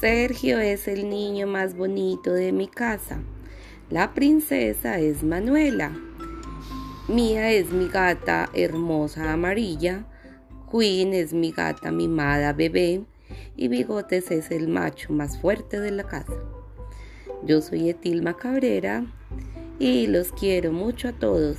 Sergio es el niño más bonito de mi casa. La princesa es Manuela. Mía es mi gata hermosa amarilla. Queen es mi gata mimada bebé. Y Bigotes es el macho más fuerte de la casa. Yo soy Etilma Cabrera y los quiero mucho a todos.